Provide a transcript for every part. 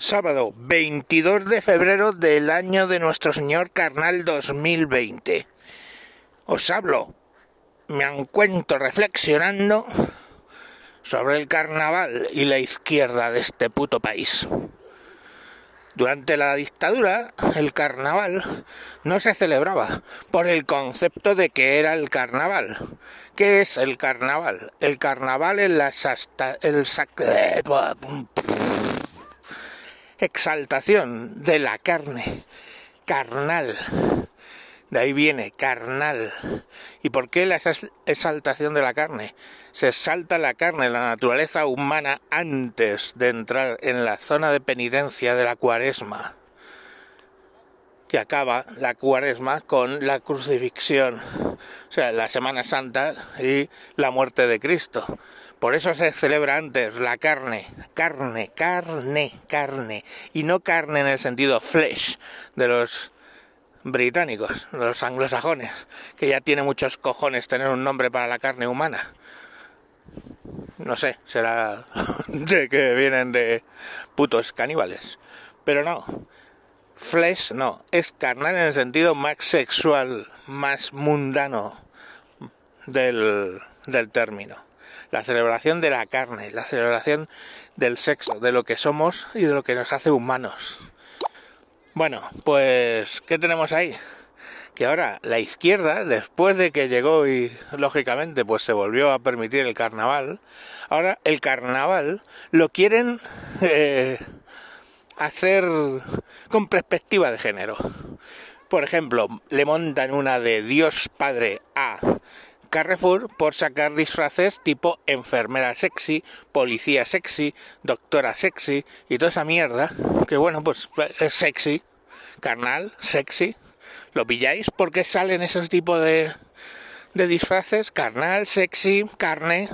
sábado 22 de febrero del año de nuestro Señor Carnal 2020. Os hablo, me encuentro reflexionando sobre el carnaval y la izquierda de este puto país. Durante la dictadura, el carnaval no se celebraba por el concepto de que era el carnaval. ¿Qué es el carnaval? El carnaval es la el exaltación de la carne, carnal. De ahí viene, carnal. ¿Y por qué la exaltación de la carne? Se exalta la carne, la naturaleza humana, antes de entrar en la zona de penitencia de la cuaresma, que acaba la cuaresma con la crucifixión, o sea, la Semana Santa y la muerte de Cristo. Por eso se celebra antes la carne, carne, carne, carne, y no carne en el sentido flesh de los británicos, los anglosajones, que ya tiene muchos cojones tener un nombre para la carne humana. No sé, será de que vienen de putos caníbales. Pero no, flesh no, es carnal en el sentido más sexual, más mundano del, del término la celebración de la carne, la celebración del sexo, de lo que somos y de lo que nos hace humanos. Bueno, pues, ¿qué tenemos ahí? Que ahora la izquierda, después de que llegó y lógicamente pues se volvió a permitir el carnaval, ahora el carnaval lo quieren eh, hacer con perspectiva de género. Por ejemplo, le montan una de Dios Padre a Carrefour por sacar disfraces tipo enfermera sexy, policía sexy, doctora sexy y toda esa mierda que bueno, pues es sexy, carnal, sexy. ¿Lo pilláis? ¿Por qué salen esos tipos de, de disfraces? Carnal, sexy, carne.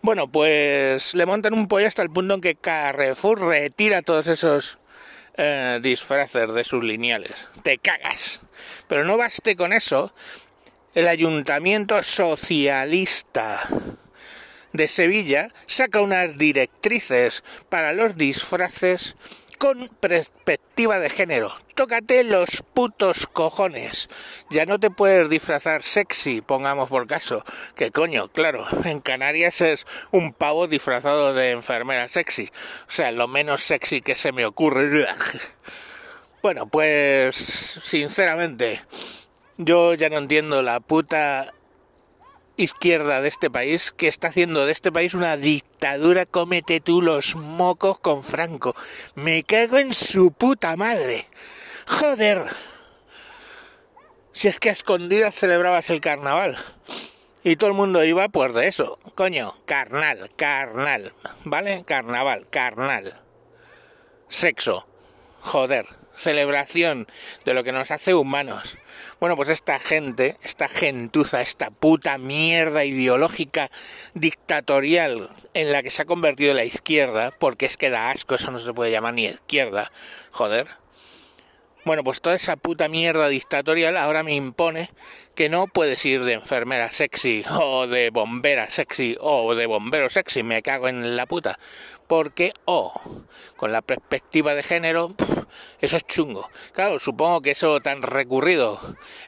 Bueno, pues le montan un pollo hasta el punto en que Carrefour retira todos esos eh, disfraces de sus lineales. Te cagas. Pero no baste con eso, el ayuntamiento socialista de Sevilla saca unas directrices para los disfraces con perspectiva de género. Tócate los putos cojones. Ya no te puedes disfrazar sexy, pongamos por caso. Que coño, claro, en Canarias es un pavo disfrazado de enfermera sexy. O sea, lo menos sexy que se me ocurre. Bueno, pues sinceramente, yo ya no entiendo la puta izquierda de este país que está haciendo de este país una dictadura, cómete tú los mocos con Franco. Me cago en su puta madre. Joder. Si es que a escondidas celebrabas el carnaval. Y todo el mundo iba pues de eso. Coño, carnal, carnal. ¿Vale? Carnaval, carnal. Sexo. Joder. Celebración de lo que nos hace humanos. Bueno, pues esta gente, esta gentuza, esta puta mierda ideológica dictatorial en la que se ha convertido la izquierda, porque es que da asco, eso no se puede llamar ni izquierda, joder. Bueno, pues toda esa puta mierda dictatorial ahora me impone que no puedes ir de enfermera sexy o de bombera sexy o de bombero sexy, me cago en la puta. Porque, oh, con la perspectiva de género, eso es chungo. Claro, supongo que eso tan recurrido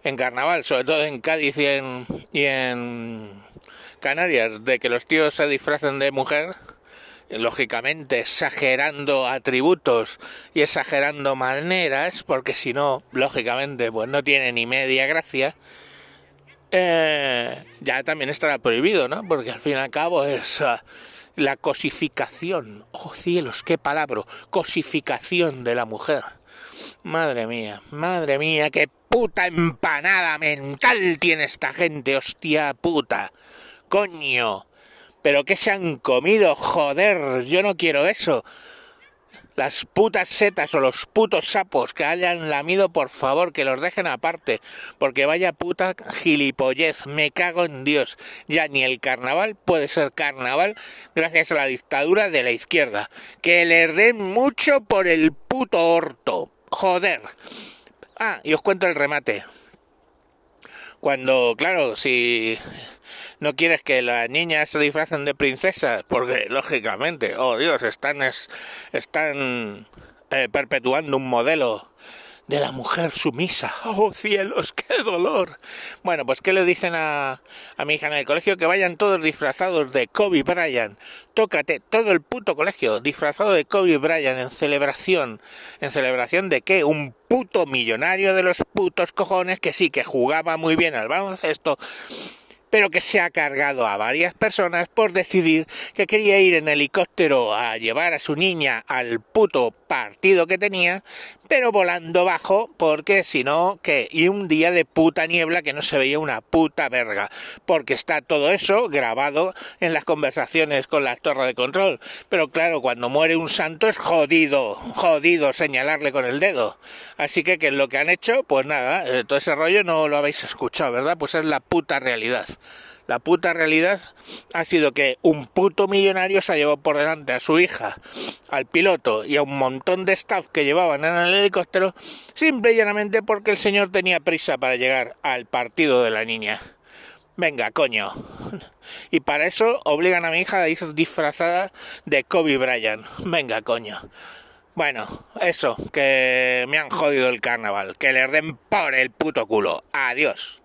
en carnaval, sobre todo en Cádiz y en, y en Canarias, de que los tíos se disfracen de mujer, lógicamente exagerando atributos y exagerando maneras, porque si no, lógicamente, pues no tiene ni media gracia. Eh, ya también estará prohibido, ¿no? Porque al fin y al cabo es ah, la cosificación. Oh cielos, qué palabra, cosificación de la mujer. Madre mía, madre mía, qué puta empanada mental tiene esta gente, hostia puta. Coño. Pero qué se han comido, joder, yo no quiero eso. Las putas setas o los putos sapos que hayan lamido, por favor, que los dejen aparte. Porque vaya puta gilipollez, me cago en Dios. Ya ni el carnaval puede ser carnaval gracias a la dictadura de la izquierda. Que le den mucho por el puto orto. Joder. Ah, y os cuento el remate. Cuando, claro, si no quieres que las niñas se disfracen de princesas, porque lógicamente, oh Dios, están, están eh, perpetuando un modelo de la mujer sumisa. ¡Oh cielos, qué dolor! Bueno, pues ¿qué le dicen a, a mi hija en el colegio? Que vayan todos disfrazados de Kobe Bryant. Tócate todo el puto colegio disfrazado de Kobe Bryant en celebración. ¿En celebración de qué? Un puto millonario de los putos cojones que sí que jugaba muy bien al baloncesto pero que se ha cargado a varias personas por decidir que quería ir en helicóptero a llevar a su niña al puto partido que tenía, pero volando bajo, porque si no, que y un día de puta niebla que no se veía una puta verga, porque está todo eso grabado en las conversaciones con la torre de control. Pero claro, cuando muere un santo es jodido, jodido señalarle con el dedo. Así que, ¿qué es lo que han hecho? Pues nada, eh, todo ese rollo no lo habéis escuchado, ¿verdad? Pues es la puta realidad. La puta realidad ha sido que un puto millonario se ha llevado por delante a su hija, al piloto y a un montón de staff que llevaban en el helicóptero, simple y llanamente porque el señor tenía prisa para llegar al partido de la niña. Venga, coño. Y para eso obligan a mi hija a ir disfrazada de Kobe Bryant. Venga, coño. Bueno, eso, que me han jodido el carnaval. Que le den por el puto culo. Adiós.